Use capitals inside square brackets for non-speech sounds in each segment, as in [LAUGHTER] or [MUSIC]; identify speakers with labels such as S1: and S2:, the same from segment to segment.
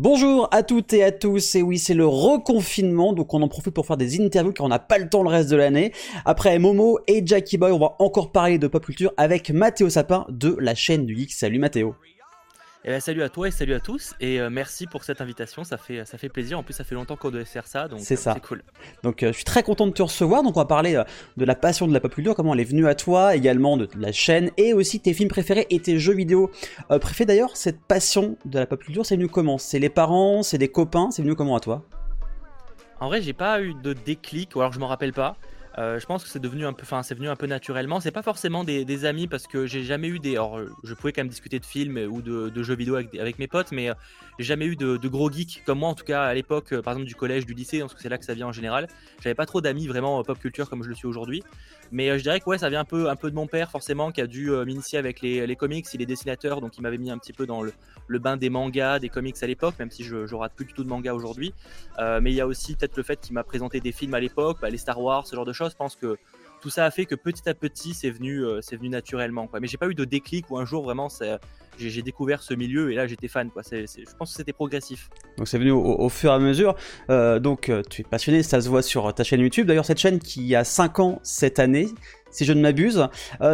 S1: Bonjour à toutes et à tous, et oui c'est le reconfinement, donc on en profite pour faire des interviews car on n'a pas le temps le reste de l'année. Après Momo et Jackie Boy, on va encore parler de pop culture avec Mathéo Sapin de la chaîne du Geek. Salut Mathéo
S2: eh ben, salut à toi et salut à tous et euh, merci pour cette invitation, ça fait, ça fait plaisir. En plus, ça fait longtemps qu'on devait faire ça, donc
S1: c'est
S2: euh, cool.
S1: Donc, euh, je suis très content de te recevoir. Donc, on va parler de la passion de la pop culture, comment elle est venue à toi, également de la chaîne et aussi tes films préférés et tes jeux vidéo préférés. D'ailleurs, cette passion de la pop culture, c'est venu comment? C'est les parents, c'est des copains, c'est venu comment à toi?
S2: En vrai, j'ai pas eu de déclic, ou alors je m'en rappelle pas. Euh, je pense que c'est devenu un peu, enfin, c'est venu un peu naturellement. C'est pas forcément des, amis parce que j'ai jamais eu des. Alors, je pouvais quand même discuter de films ou de, jeux vidéo avec, mes potes, mais euh, j'ai jamais eu de, gros geeks comme moi, en tout cas à l'époque, euh, par exemple du collège, du lycée, parce que c'est là que ça vient en général. J'avais pas trop d'amis vraiment pop culture comme je le suis aujourd'hui. Mais je dirais que ouais, ça vient un peu, un peu de mon père forcément, qui a dû m'initier avec les, comics. Il est dessinateur, donc il m'avait mis un petit peu dans le, bain des mangas, des comics à l'époque, même si je, je rate plus du tout de mangas aujourd'hui. mais il y a aussi peut-être le fait qu'il m'a présenté des films à l'époque, bah, les Star Wars, ce genre de Je pense que tout ça a fait que petit à petit, c'est venu, euh, c'est venu naturellement. Quoi. Mais j'ai pas eu de déclic ou un jour vraiment, j'ai, découvert ce milieu et là j'étais fan. Quoi. je pense que c'était progressif.
S1: Donc c'est venu au, fur et à mesure. Euh, donc euh, tu es passionné, ça se voit sur ta chaîne YouTube. D'ailleurs, cette chaîne qui a 5 ans cette année, si je ne m'abuse,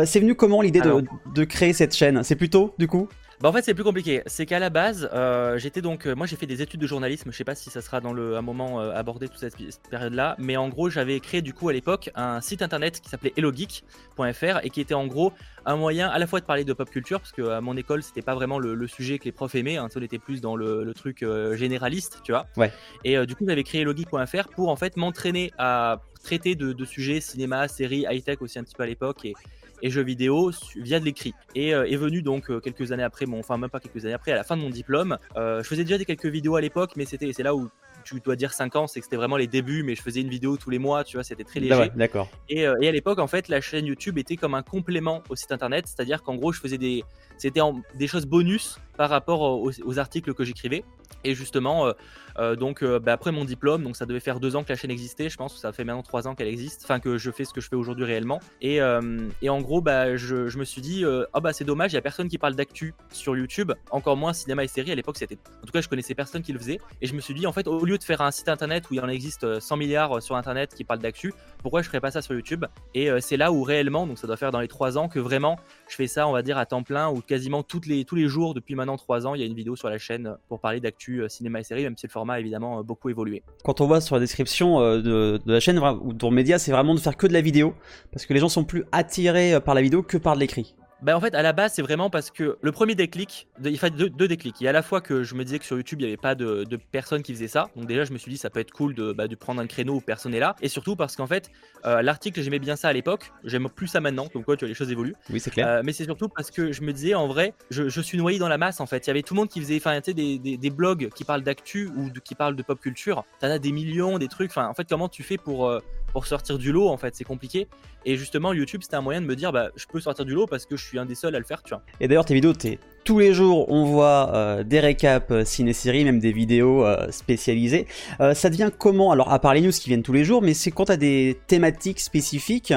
S1: c'est venu comment l'idée de, de créer cette chaîne? C'est plutôt du coup?
S2: Bah en fait c'est plus compliqué. C'est qu'à la base, euh, j'étais donc, euh, moi j'ai fait des études de journalisme. Je sais pas si ça sera dans le un moment euh, abordé toute cette, période-là, mais en gros j'avais créé du coup à l'époque un site internet qui s'appelait hellogeek.fr et qui était en gros un moyen à la fois de parler de pop culture parce que à mon école c'était pas vraiment le, sujet que les profs aimaient. Hein, on était plus dans le, truc généraliste, tu vois.
S1: Ouais.
S2: Et du coup j'avais créé hellogeek.fr pour en fait m'entraîner à traiter de, de sujets cinéma, séries, high tech aussi un petit peu à l'époque et et jeux vidéo via de l'écrit. Et euh, est venu donc euh, quelques années après, mon, enfin même pas quelques années après, à la fin de mon diplôme. Euh, je faisais déjà des quelques vidéos à l'époque, mais c'était c'est là où tu dois dire 5 ans, c'est que c'était vraiment les débuts, mais je faisais une vidéo tous les mois, tu vois, c'était très léger.
S1: d'accord.
S2: Et, et, à l'époque, en fait, la chaîne YouTube était comme un complément au site internet, c'est-à-dire qu'en gros, je faisais des, c'était des choses bonus par rapport aux, articles que j'écrivais. Et justement, euh, euh, donc euh, bah, après mon diplôme, donc ça devait faire deux ans que la chaîne existait, je pense, ça fait maintenant trois ans qu'elle existe, enfin que je fais ce que je fais aujourd'hui réellement. Et, en gros, bah, je, me suis dit, oh bah c'est dommage, il y a personne qui parle d'actu sur YouTube, encore moins cinéma et série. À l'époque, c'était, en tout cas, je connaissais personne qui le faisait. Et je me suis dit, en fait, au lieu de faire un site internet où il en existe 100 milliards sur internet qui parlent d'actu, pourquoi je ferais pas ça sur YouTube? Et c'est là où réellement, donc ça doit faire dans les trois ans que vraiment je fais ça, on va dire à temps plein, où quasiment toutes les, tous les jours depuis maintenant trois ans, il y a une vidéo sur la chaîne pour parler d'actu euh, cinéma et série, même si le format a évidemment euh, beaucoup évolué.
S1: Quand on voit sur la description euh, de, la chaîne ou de ton média, c'est vraiment de faire que de la vidéo, parce que les gens sont plus attirés par la vidéo que par l'écrit.
S2: Bah en fait, à la base, c'est vraiment parce que le premier déclic, il fallait deux, déclics. Il y a à la fois que je me disais que sur YouTube, il n'y avait pas de, personnes qui faisaient ça. Donc déjà, je me suis dit, ça peut être cool de, bah, de prendre un créneau où personne n'est là. Et surtout parce qu'en fait, euh, l'article, j'aimais bien ça à l'époque. J'aime plus ça maintenant. Comme quoi, tu vois, les choses évoluent.
S1: Oui, c'est clair.
S2: Euh, mais c'est surtout parce que je me disais, en vrai, je, suis noyé dans la masse, en fait. Il y avait tout le monde qui faisait, enfin, sais, des, des, blogs qui parlent d'actu ou qui parlent de pop culture. T'en as des millions, des trucs. Enfin, en fait, comment tu fais pour, euh, pour sortir du lot, en fait C'est compliqué. Et justement, YouTube, c'était un moyen de me dire, bah, je peux sortir du lot parce que je suis un des seuls à le faire, tu vois.
S1: Et d'ailleurs, tes vidéos, t'es tous les jours, on voit euh, des récaps euh, ciné-série, même des vidéos euh, spécialisées. ça devient comment? Alors, à part les news qui viennent tous les jours, mais c'est quand t'as des thématiques spécifiques,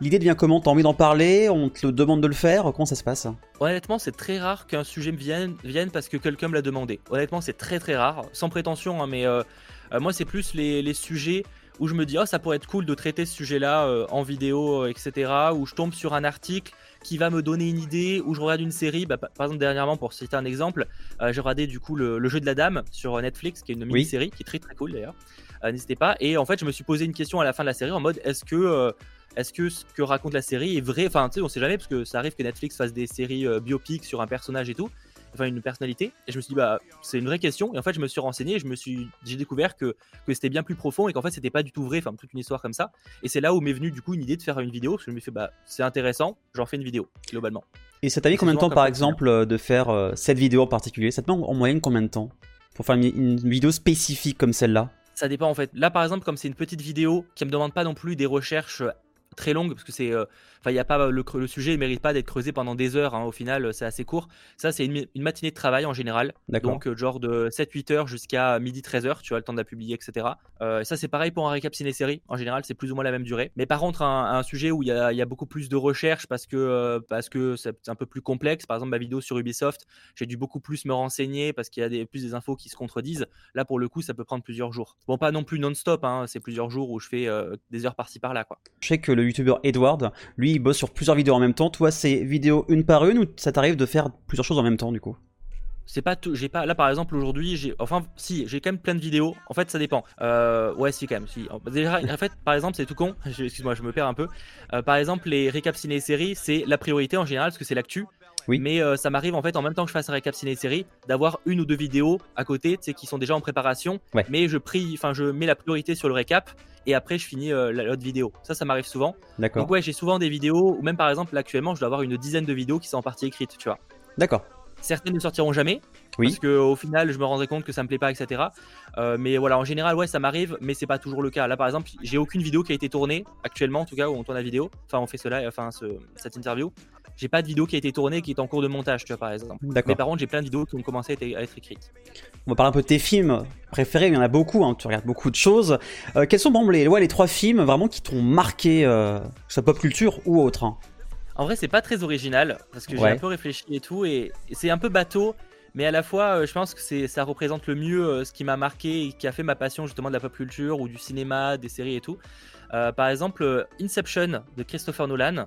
S1: l'idée devient comment? T'as envie d'en parler? On te le demande de le faire? Comment ça se passe?
S2: Honnêtement, c'est très rare qu'un sujet me vienne, vienne parce que quelqu'un me l'a demandé. Honnêtement, c'est très très rare. Sans prétention, hein, mais moi, c'est plus les, les sujets où je me dis, oh, ça pourrait être cool de traiter ce sujet-là euh, en vidéo, euh, etc. Où je tombe sur un article qui va me donner une idée, où je regarde une série. Bah, par exemple, dernièrement, pour citer un exemple, euh, j'ai regardé du coup le, jeu de la dame sur Netflix, qui est une mini-série, qui est très très cool d'ailleurs. N'hésitez pas. Et en fait, je me suis posé une question à la fin de la série en mode, est-ce que est-ce que ce que raconte la série est vrai? Enfin, tu sais, on sait jamais parce que ça arrive que Netflix fasse des séries biopiques sur un personnage et tout enfin une personnalité. Et je me suis dit, bah, c'est une vraie question. Et en fait, je me suis renseigné et je me suis, j'ai découvert que, que c'était bien plus profond et qu'en fait, c'était pas du tout vrai, enfin, toute une histoire comme ça. Et c'est là où m'est venue du coup une idée de faire une vidéo. Parce que je me suis dit, bah, c'est intéressant, j'en fais une vidéo, globalement.
S1: Et ça t'a mis combien de temps, par exemple, euh, de faire euh, cette vidéo en particulier? Ça te met en moyenne combien de temps pour faire une, vidéo spécifique comme celle-là?
S2: Ça dépend en fait. Là par exemple, comme c'est une petite vidéo qui me demande pas non plus des recherches très longue parce que c'est. Euh, Enfin, il y a pas le, le sujet ne mérite pas d'être creusé pendant des heures. Hein. Au final, c'est assez court. Ça, c'est une, matinée de travail en général. Donc, euh, genre de 7-8 heures jusqu'à midi 13 heures. Tu as le temps de la publier, etc. Euh, ça, c'est pareil pour un récap ciné-série. En général, c'est plus ou moins la même durée. Mais par contre, un, sujet où il y, a, beaucoup plus de recherche parce que euh, parce que c'est un peu plus complexe. Par exemple, ma vidéo sur Ubisoft, j'ai dû beaucoup plus me renseigner parce qu'il y a des, plus des infos qui se contredisent. Là, pour le coup, ça peut prendre plusieurs jours. Bon, pas non plus non-stop. Hein. C'est plusieurs jours où je fais des heures par-ci par-là, quoi.
S1: Je sais que le youtubeur Edward, lui, il bosse sur plusieurs vidéos en même temps. Toi, c'est vidéo une par une ou ça t'arrive de faire plusieurs choses en même temps du coup?
S2: C'est pas tout j'ai pas là par exemple aujourd'hui j'ai enfin si j'ai quand même plein de vidéos. En fait ça dépend. Euh, ouais si quand même si. Déjà en fait par exemple c'est tout con. [LAUGHS] Excuse-moi je me perds un peu. Euh, par exemple les récaps ciné séries c'est la priorité en général parce que c'est l'actu oui. Mais euh, ça m'arrive en fait en même temps que je fasse un récap ciné série d'avoir une ou deux vidéos à côté, tu sais, qui sont déjà en préparation. Mais je prie, enfin je mets la priorité sur le récap et après je finis l'autre vidéo. Ça, ça m'arrive souvent. D'accord. Donc ouais, j'ai souvent des vidéos ou même par exemple actuellement, je dois avoir une dizaine de vidéos qui sont en partie écrites, tu vois.
S1: D'accord.
S2: Certaines ne sortiront jamais. Oui. Parce qu'au final, je me rendrai compte que ça me plaît pas, etc. Euh, mais voilà, en général, ouais, ça m'arrive, mais c'est pas toujours le cas. Là, par exemple, j'ai aucune vidéo qui a été tournée actuellement, en tout cas, où on tourne la vidéo. Enfin, on fait cela, enfin, cette interview. J'ai pas de vidéo qui a été tournée, qui est en cours de montage, tu vois, par exemple. Mais par contre, j'ai plein de vidéos qui ont commencé à être, écrites.
S1: On va parler un peu de tes films préférés. Il y en a beaucoup. Hein, tu regardes beaucoup de choses. Euh, quels sont, bon, les, ouais, les trois films vraiment qui t'ont marqué, euh, que pop culture ou autre hein?
S2: En vrai, c'est pas très original parce que j'ai un peu réfléchi et tout, et, c'est un peu bateau, mais à la fois, euh, je pense que ça représente le mieux euh, ce qui m'a marqué et qui a fait ma passion justement de la pop culture ou du cinéma, des séries et tout. Euh, par exemple, Inception de Christopher Nolan.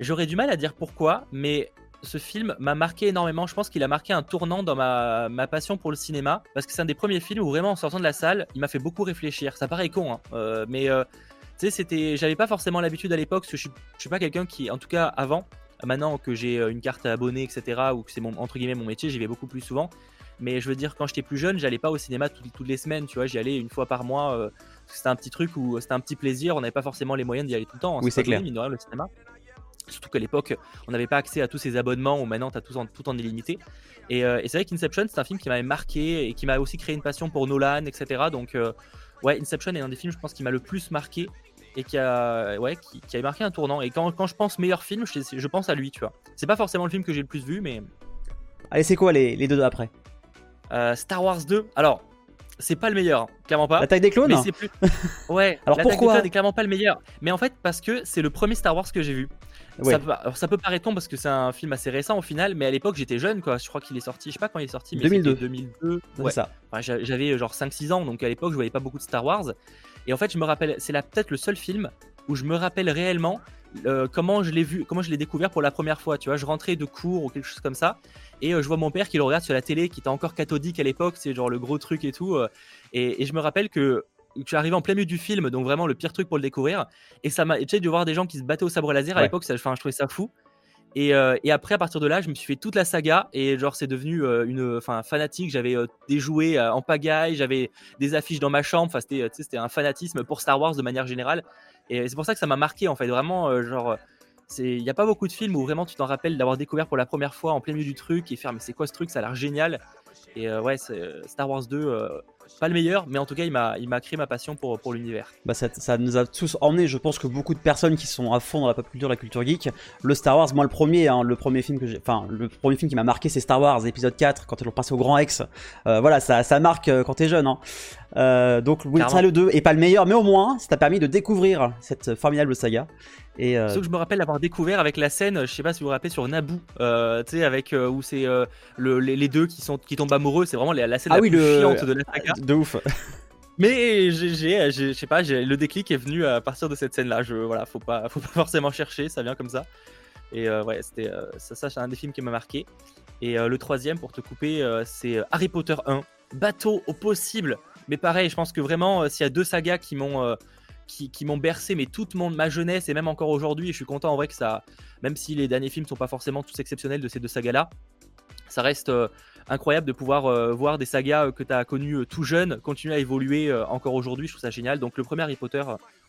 S2: J'aurais du mal à dire pourquoi, mais ce film m'a marqué énormément. Je pense qu'il a marqué un tournant dans ma, passion pour le cinéma parce que c'est un des premiers films où vraiment en sortant de la salle, il m'a fait beaucoup réfléchir. Ça paraît con, hein, mais sais, c'était, j'avais pas forcément l'habitude à l'époque, parce que je suis, je suis pas quelqu'un qui, en tout cas avant, maintenant que j'ai euh, une carte abonnée, etc., ou que c'est mon entre guillemets mon métier, j'y vais beaucoup plus souvent. Mais je veux dire, quand j'étais plus jeune, j'allais pas au cinéma toutes, les semaines, tu vois, j'y allais une fois par mois. Euh, c'était un petit truc où c'était un petit plaisir, on n'avait pas forcément les moyens d'y aller tout le temps.
S1: Hein, oui, c'est clair.
S2: le cinéma. Surtout qu'à l'époque, on n'avait pas accès à tous ces abonnements où maintenant tu as tout en, tout en illimité. Et, euh, et c'est vrai qu'Inception, c'est un film qui m'avait marqué et qui m'a aussi créé une passion pour Nolan, etc. Donc, ouais, Inception est un des films, je pense, qui m'a le plus marqué et qui a, ouais, qui, a marqué un tournant. Et quand, quand je pense meilleur film, je, je, pense à lui, tu vois. C'est pas forcément le film que j'ai le plus vu, mais.
S1: Allez, c'est quoi les, les deux après
S2: euh, Star Wars 2. Alors, c'est pas le meilleur, hein, clairement pas.
S1: L'attaque des clones
S2: Mais c'est plus. [LAUGHS] Ouais.
S1: Alors pourquoi
S2: des clones clairement pas le meilleur. Mais en fait, parce que c'est le premier Star Wars que j'ai vu. Ça, peut, alors, ça peut paraître con parce que c'est un film assez récent au final, mais à l'époque j'étais jeune quoi. Je crois qu'il est sorti, je sais pas quand il est sorti, mais
S1: 2002.
S2: 2002. Ouais. ça. J'avais genre 5-6 ans, donc à l'époque je voyais pas beaucoup de Star Wars. Et en fait, je me rappelle, c'est peut-être le seul film où je me rappelle réellement euh, comment je l'ai vu, comment je l'ai découvert pour la première fois. Tu vois, je rentrais de cours ou quelque chose comme ça, et euh, je vois mon père qui le regarde sur la télé, qui était encore cathodique à l'époque, c'est genre le gros truc et tout. Euh, et, je me rappelle que je suis arrivé en plein milieu du film, donc vraiment le pire truc pour le découvrir. Et ça m'a, tu sais, de voir des gens qui se battaient au sabre laser à l'époque, ça, je trouvais ça fou. Euh, et, après, à partir de là, je me suis fait toute la saga et genre c'est devenu euh, une, enfin fanatique. J'avais euh, des jouets en pagaille, j'avais des affiches dans ma chambre. Enfin, c'était, c'était un fanatisme pour Star Wars de manière générale. Et c'est pour ça que ça m'a marqué en fait. Vraiment, genre, il n'y a pas beaucoup de films où vraiment tu t'en rappelles d'avoir découvert pour la première fois en plein milieu du truc et faire mais c'est quoi ce truc? Ça a l'air génial. Et ouais, Star Wars 2 pas le meilleur, mais en tout cas, il m'a, il m'a créé ma passion pour, pour l'univers.
S1: Bah ça, ça, nous a tous emmenés, je pense que beaucoup de personnes qui sont à fond dans la pop culture, la culture geek, le Star Wars, moi le premier, hein, le premier film que j'ai, enfin le premier film qui m'a marqué, c'est Star Wars épisode 4 quand ils l'ont passé au Grand X. Euh, voilà, ça, ça marque euh, quand t'es jeune. Hein. Euh, donc oui, ça le 2 est pas le meilleur, mais au moins, ça t'a permis de découvrir cette formidable saga.
S2: Et euh... que je me rappelle l'avoir découvert avec la scène, je sais pas si vous vous rappelez sur Naboo, euh, tu sais avec euh, où c'est euh, le, les, deux qui sont qui tombent amoureux, c'est vraiment la, scène
S1: ah
S2: la
S1: oui,
S2: plus
S1: le...
S2: chiante de la saga.
S1: De ouf. [LAUGHS]
S2: Mais j'ai, je sais pas, le déclic est venu à partir de cette scène-là. Je voilà, faut pas, faut pas [LAUGHS] forcément chercher, ça vient comme ça. Et ouais, c'était ça, ça c'est un des films qui m'a marqué. Et le troisième, pour te couper, c'est Harry Potter 1, bateau au possible. Mais pareil, je pense que vraiment, s'il y a deux sagas qui m'ont qui, m'ont bercé mais toute mon, ma jeunesse et même encore aujourd'hui. Je suis content en vrai que ça, même si les derniers films sont pas forcément tous exceptionnels de ces deux sagas là, ça reste euh, incroyable de pouvoir euh, voir des sagas euh, que tu as connues tout jeune continuer à évoluer encore aujourd'hui. Je trouve ça génial. Donc le premier Harry Potter,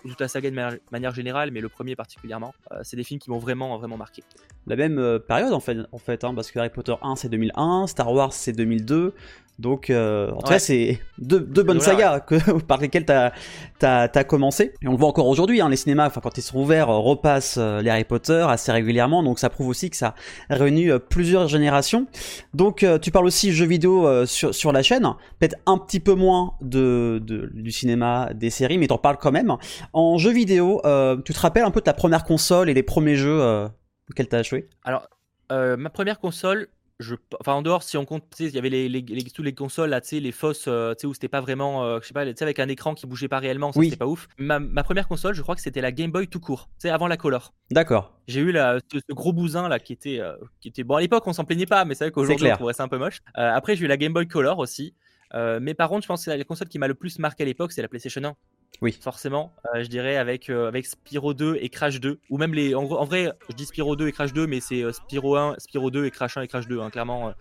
S2: ou toute la saga de manière générale, mais le premier particulièrement, c'est des films qui m'ont vraiment vraiment marqué.
S1: La même période en fait, en fait hein, parce que Harry Potter 1 c'est 2001, Star Wars c'est 2002. Donc, euh, en tout cas, c'est deux, deux bonnes sagas que, [LAUGHS] par lesquelles tu as, as, commencé. Et on le voit encore aujourd'hui, hein, les cinémas, enfin, quand ils sont ouverts, euh, repassent euh, les Harry Potter assez régulièrement. Donc, ça prouve aussi que ça a réuni plusieurs générations. Donc, tu parles aussi jeux vidéo sur, sur la chaîne. Peut-être un petit peu moins de, de du cinéma, des séries, mais t'en parles quand même. En jeux vidéo, tu te rappelles un peu de ta première console et les premiers jeux auxquels tu as joué?
S2: Alors, ma première console, je, enfin en dehors si on compte il y avait les, les, les, les consoles là tu sais les fausses euh, tu sais où c'était pas vraiment euh, je sais pas tu sais avec un écran qui bougeait pas réellement ça c'était pas ouf. Ma, ma, première console je crois que c'était la Game Boy tout court tu sais avant la Color.
S1: D'accord.
S2: J'ai eu la, ce, gros bousin là qui était euh, qui était bon à l'époque on s'en plaignait pas mais c'est vrai qu'aujourd'hui on trouverait ça un peu moche. Après j'ai eu la Game Boy Color aussi. Mais par contre je pense que la console qui m'a le plus marqué à l'époque c'est la PlayStation 1
S1: oui.
S2: Forcément, euh, je dirais avec, euh, avec Spyro 2 et Crash 2. Ou même les. En, vrai, je dis Spyro 2 et Crash 2, mais c'est euh, Spyro 1, Spyro 2 et Crash 1 et Crash 2, hein, clairement.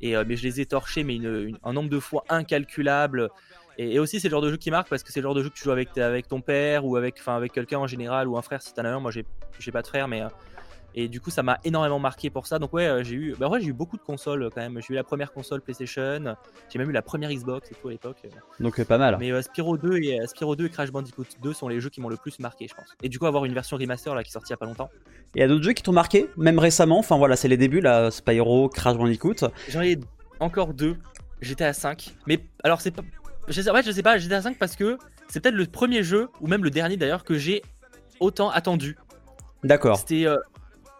S2: Et, mais je les ai torchés, mais un nombre de fois incalculable. Et, aussi, c'est le genre de jeu qui marque parce que c'est le genre de jeu que tu joues avec, avec ton père ou avec, avec quelqu'un en général ou un frère si t'en as un. Moi, j'ai pas de frère, mais et du coup, ça m'a énormément marqué pour ça. Donc ouais, euh, j'ai eu, bah ouais, j'ai eu beaucoup de consoles euh, quand même. J'ai eu la première console PlayStation, j'ai même eu la première Xbox et tout à l'époque.
S1: Donc pas mal.
S2: Mais Spyro 2 et Spyro 2 et Crash Bandicoot 2 sont les jeux qui m'ont le plus marqué, je pense. Et du coup, avoir une version remaster là qui est sortie il y a pas longtemps.
S1: Il y a d'autres jeux qui t'ont marqué, même récemment? Enfin voilà, c'est les débuts là, Spyro, Crash Bandicoot.
S2: J'en ai encore deux. J'étais à 5. Mais alors c'est pas, je sais, en fait, je sais pas, j'étais à 5 parce que c'est peut-être le premier jeu ou même le dernier d'ailleurs que j'ai autant attendu.
S1: D'accord.
S2: C'était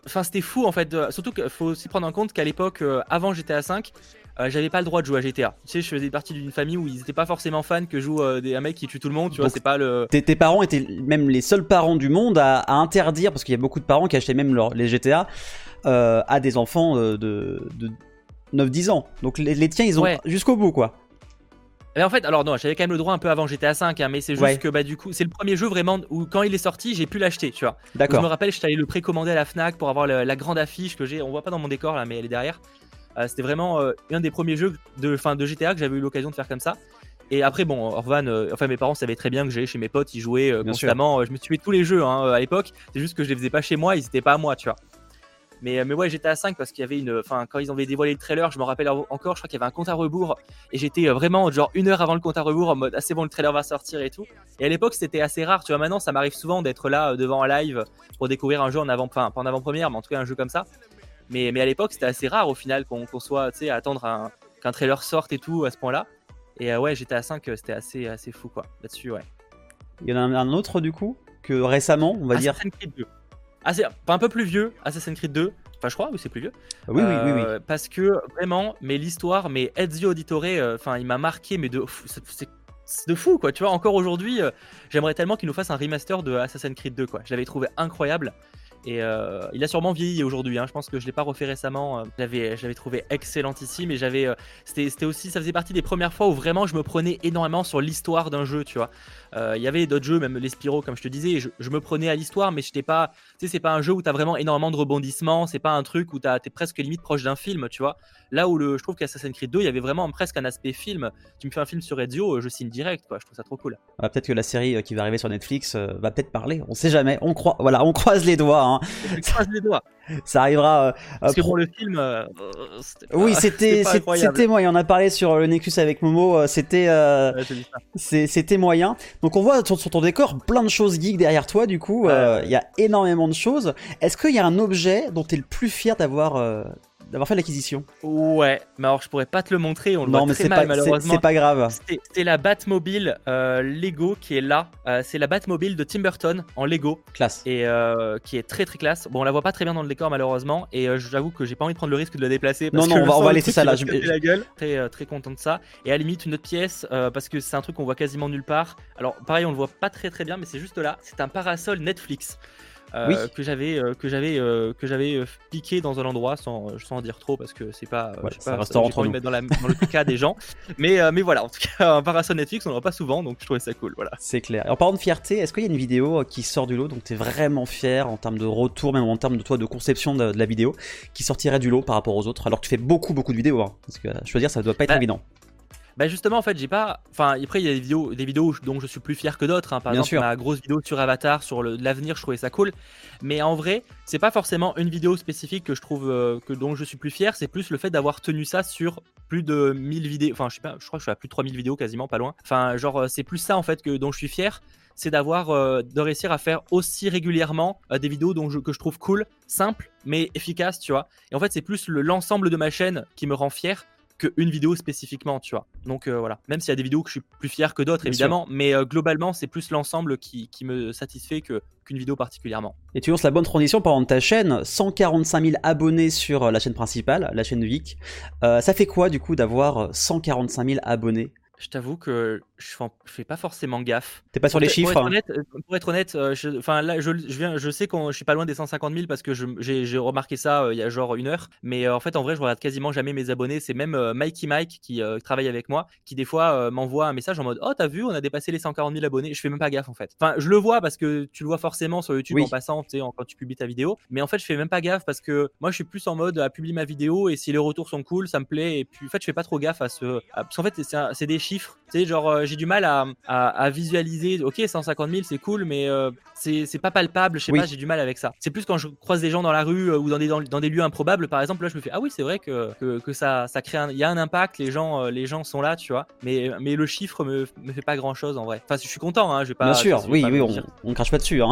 S2: Enfin, c'était fou en fait. Surtout qu'il faut aussi prendre en compte qu'à l'époque, euh, avant GTA 5, euh, j'avais pas le droit de jouer à GTA. Tu sais, je faisais partie d'une famille où ils étaient pas forcément fans que joue euh, des, un mec qui tue tout le monde. Tu vois, c'est pas le.
S1: Tes, parents étaient même les seuls parents du monde à, interdire, parce qu'il y a beaucoup de parents qui achetaient même les GTA à des enfants de, 9-10 ans. Donc les, tiens, ils ont jusqu'au bout quoi.
S2: Mais en fait, alors non, j'avais quand même le droit un peu avant GTA 5, hein, mais c'est juste que bah du coup, c'est le premier jeu vraiment où quand il est sorti, j'ai pu l'acheter, tu vois.
S1: D'accord.
S2: Je me rappelle, j'étais allé le précommander à la Fnac pour avoir la grande affiche que j'ai. On voit pas dans mon décor là, mais elle est derrière. Euh, c'était vraiment euh, un des premiers jeux de, fin, de GTA que j'avais eu l'occasion de faire comme ça. Et après, bon, Orvan, euh, enfin mes parents savaient très bien que j'allais chez mes potes, ils jouaient constamment. Je me suis tous les jeux hein, à l'époque. C'est juste que je les faisais pas chez moi, ils étaient pas à moi, tu vois. Mais, mais ouais, j'étais à 5 parce qu'il y avait une. Enfin, quand ils avaient dévoilé le trailer, je me rappelle encore, je crois qu'il y avait un compte à rebours. Et j'étais euh, vraiment, genre, une heure avant le compte à rebours en mode, assez ah, bon, le trailer va sortir et tout. Et à l'époque, c'était assez rare. Tu vois, maintenant, ça m'arrive souvent d'être là euh, devant un live pour découvrir un jeu en avant. Enfin, pas en avant-première, mais en tout cas, un jeu comme ça. Mais, mais à l'époque, c'était assez rare au final qu'on soit, tu sais, à attendre qu'un trailer sorte et tout à ce point-là. Et euh, ouais, j'étais à 5, c'était assez, assez fou, quoi. Là-dessus, ouais.
S1: Il y en a un autre, du coup, que récemment, on va dire.
S2: Assassin's Creed 2. Ah, un peu plus vieux, Assassin's Creed 2. Enfin, je crois, oui, c'est plus vieux.
S1: Oui, oui, oui, oui,
S2: euh, Parce que vraiment, mais l'histoire, mais Ezio Auditore, euh, enfin, il m'a marqué, mais de c'est de fou, quoi. Tu vois, encore aujourd'hui, euh, j'aimerais tellement qu'il nous fasse un remaster de Assassin's Creed 2, quoi. Je l'avais trouvé incroyable. Et euh, il a sûrement vieilli aujourd'hui. Hein. Je pense que je l'ai pas refait récemment. Euh, je l'avais trouvé excellentissime. Et j'avais, euh, c'était, aussi, ça faisait partie des premières fois où vraiment je me prenais énormément sur l'histoire d'un jeu. Tu vois, il y avait d'autres jeux, même les Spyro, comme je te disais. Je, me prenais à l'histoire, mais j'étais pas, tu sais, c'est pas un jeu où tu as vraiment énormément de rebondissements. C'est pas un truc où tu es presque limite proche d'un film. Tu vois, là où le, je trouve qu'Assassin's Creed 2, il y avait vraiment presque un aspect film. Tu me fais un film sur Ezio, je signe direct. Quoi. Je trouve ça trop cool.
S1: Ah, peut-être que la série qui va arriver sur Netflix va peut-être parler. On sait jamais. On croit, voilà, on croise les doigts. Hein. Ça arrivera.
S2: Euh, Parce que pour le film, euh,
S1: oui, c'était c'était moyen. On a parlé sur le Nexus avec Momo. Euh, c'était c'était moyen. Donc on voit sur, ton décor plein de choses geek derrière toi. Du coup, il y a énormément de choses. Est-ce qu'il y a un objet dont tu es le plus fier d'avoir d'avoir fait l'acquisition.
S2: Ouais, mais alors je pourrais pas te le montrer, on le non, voit mais très mal pas, malheureusement.
S1: C'est pas grave.
S2: C'est la Batmobile euh, Lego qui est là. Euh, c'est la Batmobile de Tim Burton en Lego.
S1: Classe.
S2: Et euh, qui est très très classe. Bon, on la voit pas très bien dans le décor malheureusement. Et j'avoue que j'ai pas envie de prendre le risque de la déplacer.
S1: Parce non, non, on va, on va laisser ça là. Je...
S2: la gueule. Très très content de ça. Et à la limite une autre pièce parce que c'est un truc qu'on voit quasiment nulle part. Alors pareil, on le voit pas très très bien, mais c'est juste là. C'est un parasol Netflix. Euh, que j'avais euh, que j'avais euh, que j'avais piqué dans un endroit sans sans en dire trop parce que c'est pas
S1: ouais,
S2: je sais pas,
S1: ça
S2: pas mettre dans, la, dans le cas des gens. Mais mais voilà en tout cas [LAUGHS] un parasol Netflix on en voit pas souvent donc je trouvais ça cool voilà.
S1: C'est clair. En parlant de fierté est-ce qu'il y a une vidéo qui sort du lot donc tu es vraiment fier en termes de retour même en termes de toi de conception de, la vidéo qui sortirait du lot par rapport aux autres alors que tu fais beaucoup beaucoup de vidéos hein, parce que dire ça doit pas être bah, évident
S2: Bah justement, en fait, j'ai pas. Enfin, après, il y a des vidéos, des vidéos dont je suis plus fier que d'autres. hein. Par
S1: Bien
S2: exemple,
S1: sûr.
S2: ma grosse vidéo sur Avatar, sur l'avenir, je trouvais ça cool. Mais en vrai, c'est pas forcément une vidéo spécifique que je trouve euh, que dont je suis plus fier. C'est plus le fait d'avoir tenu ça sur plus de 1000 vidéos. Enfin, je sais pas, je crois que je suis à plus de 3000 vidéos quasiment, pas loin. Enfin, genre, euh, c'est plus ça en fait que dont je suis fier. C'est d'avoir, euh, de réussir à faire aussi régulièrement euh, des vidéos dont je- que je trouve cool, simples, mais efficaces, tu vois. Et en fait, c'est plus le- l'ensemble de ma chaîne qui me rend fier qu'une vidéo spécifiquement, tu vois. Donc euh, voilà, même s'il y a des vidéos que je suis plus fier que d'autres, évidemment, mais euh, globalement, c'est plus l'ensemble qui, qui me satisfait que- qu'une vidéo particulièrement.
S1: Et tu lances la bonne transition par exemple ta chaîne, 145 000 abonnés sur euh, la chaîne principale, la chaîne Vic. Euh, ça fait quoi du coup d'avoir euh, 145 000 abonnés?
S2: Je t'avoue que je fais, pas forcément gaffe.
S1: T'es pas sur les chiffres
S2: Pour être honnête, euh, pour être honnête, euh, je, enfin là, je, je viens, je sais qu'on, je suis pas loin des 150 000 parce que j'ai remarqué ça euh, il y a genre une heure. Mais euh, en fait, en vrai, je regarde quasiment jamais mes abonnés. C'est même euh, Mikey Mike qui euh, travaille avec moi, qui des fois euh, m'envoie un message en mode Oh, t'as vu, on a dépassé les 140 000 abonnés. Je fais même pas gaffe en fait. Enfin, je le vois parce que tu le vois forcément sur YouTube
S1: Oui.
S2: en passant, tu sais, en- quand tu publies ta vidéo. Mais en fait, je fais même pas gaffe parce que moi, je suis plus en mode à publier ma vidéo et si les retours sont cool, ça me plaît. Et puis, en fait, je fais pas trop gaffe à ce. à- parce qu'en fait, c'est des chiffres. Tu sais, genre, euh, j'ai du mal à, à, à visualiser. Ok, 150 000, c'est cool, mais euh, c'est pas palpable. Je sais
S1: Oui.
S2: pas, j'ai du mal avec ça. C'est plus quand je croise des gens dans la rue euh, ou dans des, dans, dans des lieux improbables, par exemple. Là, je me fais Ah oui, c'est vrai que, que, que ça, ça crée un. Il y a un impact, les gens, euh, les gens sont là, tu vois. Mais, mais le chiffre me, me fait pas grand chose en vrai. Enfin, je suis content, hein. Je vais pas.
S1: Bien sûr, oui, oui, on, on crache pas dessus. Hein.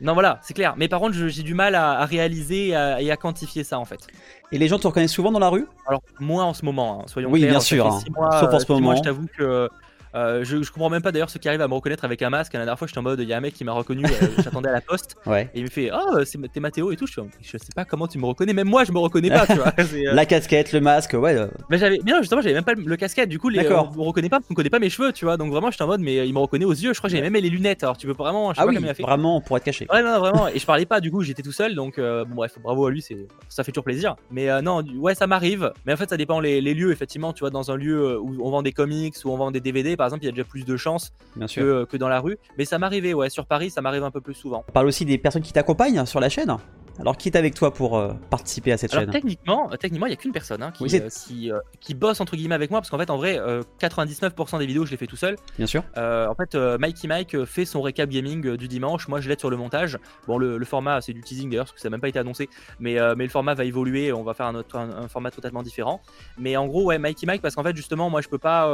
S2: Non, voilà, c'est clair. Mais par contre, j'ai du mal à, à réaliser et à, et à quantifier ça en fait.
S1: Et les gens te reconnaissent souvent dans la rue?
S2: Alors, moi en ce moment, hein, soyons
S1: Oui,
S2: clairs.
S1: bien
S2: ça
S1: sûr, hein.
S2: mois,
S1: Sauf en ce
S2: mois,
S1: moment.
S2: je t'avoue que. Euh, je, je comprends même pas d'ailleurs ceux qui arrivent à me reconnaître avec un masque. La dernière fois, j'étais en mode, il y a un mec qui m'a reconnu, euh, [LAUGHS] j'attendais à la poste,
S1: Ouais.
S2: et il me fait, oh, c'est t'es Mathéo et tout. Je, sais pas comment tu me reconnais, même moi, je me reconnais pas, tu vois. [LAUGHS] Euh,
S1: La casquette, le masque, ouais.
S2: Mais j'avais, bien justement, j'avais même pas le, casquette. Du coup, les, on me reconnaît pas, on me connaît pas mes cheveux, tu vois. Donc vraiment, j'étais en mode, mais il me reconnaît aux yeux. Je crois que j'avais même les lunettes. Alors tu peux vraiment, je sais
S1: Ah
S2: pas
S1: oui,
S2: comment il a fait.
S1: vraiment pour être caché.
S2: Ouais, non, non, vraiment. Et je parlais pas, du coup, j'étais tout seul. Donc, bon, bref, bravo à lui, c'est, ça fait toujours plaisir. Mais non, ouais, ça m'arrive. Mais en fait, ça dépend les, les lieux, effectivement. Tu vois, dans un lieu où on vend des comics, où on vend des DVD, par exemple, il y a déjà plus de chances que, euh, que dans la rue. Mais ça m'arrivait, ouais. Sur Paris, ça m'arrive un peu plus souvent.
S1: On parle aussi des personnes qui t'accompagnent sur la chaîne. Alors qui est avec toi pour euh, participer à cette
S2: Alors
S1: chaîne
S2: techniquement, euh, techniquement, il y a qu'une personne hein, qui,
S1: Oui,
S2: euh, qui, euh, qui bosse entre guillemets avec moi, parce qu'en fait, en vrai, euh, 99% des vidéos, je les fais tout seul.
S1: Bien sûr.
S2: En fait, Mikey Mike fait son récap gaming du dimanche. Moi, je l'aide sur le montage. Bon, le, le format, c'est du teasing d'ailleurs, parce que ça n'a même pas été annoncé. Mais, mais le format va évoluer. On va faire un, autre, un, un format totalement différent. Mais en gros, ouais, Mikey Mike, parce qu'en fait, justement, moi, je peux pas.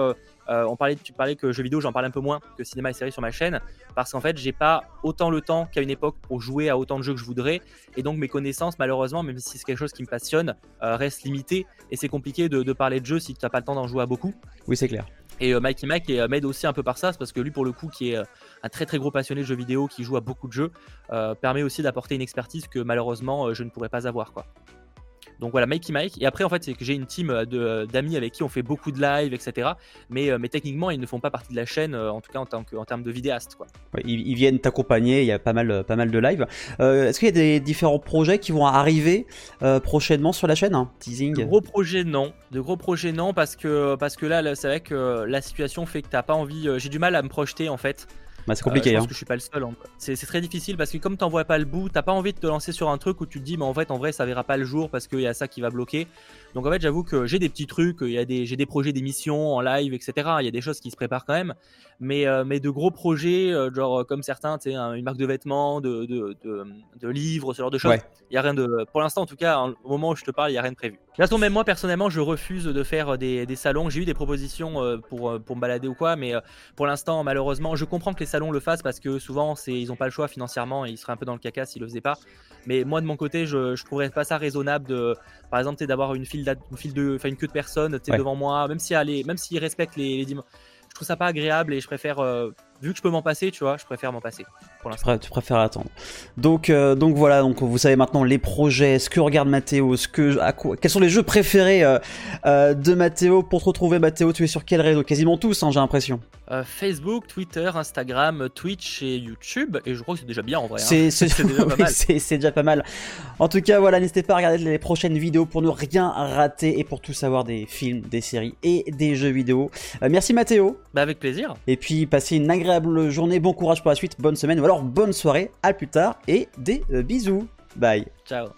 S2: euh, on parlait, tu parlais que jeux vidéo, j'en parle un peu moins que cinéma et séries sur ma chaîne, parce qu'en fait, j'ai pas autant le temps qu'à une époque pour jouer à autant de jeux que je voudrais, et donc mes connaissances, malheureusement, même si c'est quelque chose qui me passionne, euh, restent limitées, et c'est compliqué de, de parler de jeux si tu n'as pas le temps d'en jouer à beaucoup.
S1: Oui, c'est clair.
S2: Et euh, Mikey Mac euh, m'aide aussi un peu par ça, c'est parce que lui, pour le coup, qui est euh, un très très gros passionné de jeux vidéo, qui joue à beaucoup de jeux, permet aussi d'apporter une expertise que malheureusement je ne pourrais pas avoir. quoi. Donc voilà, Mikey Mike. Et après, en fait, c'est que j'ai une team euh, de- euh, d'amis avec qui on fait beaucoup de live, etc. Mais, euh, mais techniquement, ils ne font pas partie de la chaîne, en tout cas en, tant que, en termes de vidéaste. Quoi.
S1: Ouais, ils, ils viennent t'accompagner, il y a pas mal, pas mal de live. Euh, Est-ce qu'il y a des différents projets qui vont arriver euh, prochainement sur la chaîne hein?
S2: De
S1: Teasing
S2: gros projets, non. De gros projets, non, parce que, parce que là, là, c'est vrai que la situation fait que t'as pas envie. j'ai du mal à me projeter, en fait.
S1: Bah, C'est
S2: Euh,
S1: compliqué.
S2: je pense
S1: hein.
S2: que je suis pas le seul. en- C'est très difficile parce que comme t'en vois pas le bout, t'as pas envie de te lancer sur un truc où tu te dis, mais en fait, en vrai, ça verra pas le jour parce qu'il y a ça qui va bloquer. Donc en fait, j'avoue que j'ai des petits trucs, il y a des, j'ai des projets d'émissions en live, etc. Il y a des choses qui se préparent quand même, mais euh, mais de gros projets, euh, genre euh, comme certains, tu sais, un- une marque de vêtements, de de, de, de livres, ce genre de choses.
S1: Ouais.
S2: Il y a rien de, pour l'instant en tout cas, au moment où je te parle, il y a rien de prévu. De toute façon, même moi personnellement, je refuse de faire des, des salons. J'ai eu des propositions euh, pour euh, pour me balader ou quoi, mais euh, pour l'instant, malheureusement, je comprends que les salons le fassent parce que souvent, c'est ils ont pas le choix financièrement et ils seraient un peu dans le caca s'ils le faisaient pas. Mais moi, de mon côté, je, je trouverais pas ça raisonnable de, par exemple, d'avoir une file, une file de, enfin une queue de personnes,
S1: Ouais.
S2: devant moi, même si elle est- même s'ils respectent les, les je trouve ça pas agréable et je préfère, euh, vu que je peux m'en passer, tu vois, je préfère m'en passer pour
S1: Tu
S2: l'instant.
S1: tu préfères attendre. Donc, euh, donc voilà, donc vous savez maintenant les projets, ce que regarde Mathéo, ce que, à quoi, quels sont les jeux préférés euh, euh, de Mathéo. Pour te retrouver, Mathéo, tu es sur quel réseau? Quasiment tous, hein, j'ai l'impression.
S2: Facebook, Twitter, Instagram, Twitch et YouTube, et je crois que c'est déjà bien en vrai. hein.
S1: C'est [LAUGHS]
S2: déjà pas
S1: oui,
S2: mal. [LAUGHS]
S1: c'est- c'est déjà pas mal. En tout cas, voilà, n'hésitez pas à regarder les prochaines vidéos pour ne rien rater et pour tout savoir des films, des séries et des jeux vidéo. Merci Mathéo.
S2: Bah avec plaisir.
S1: Et puis passez une agréable journée, bon courage pour la suite, bonne semaine ou alors bonne soirée, à plus tard et des euh, bisous. Bye.
S2: Ciao.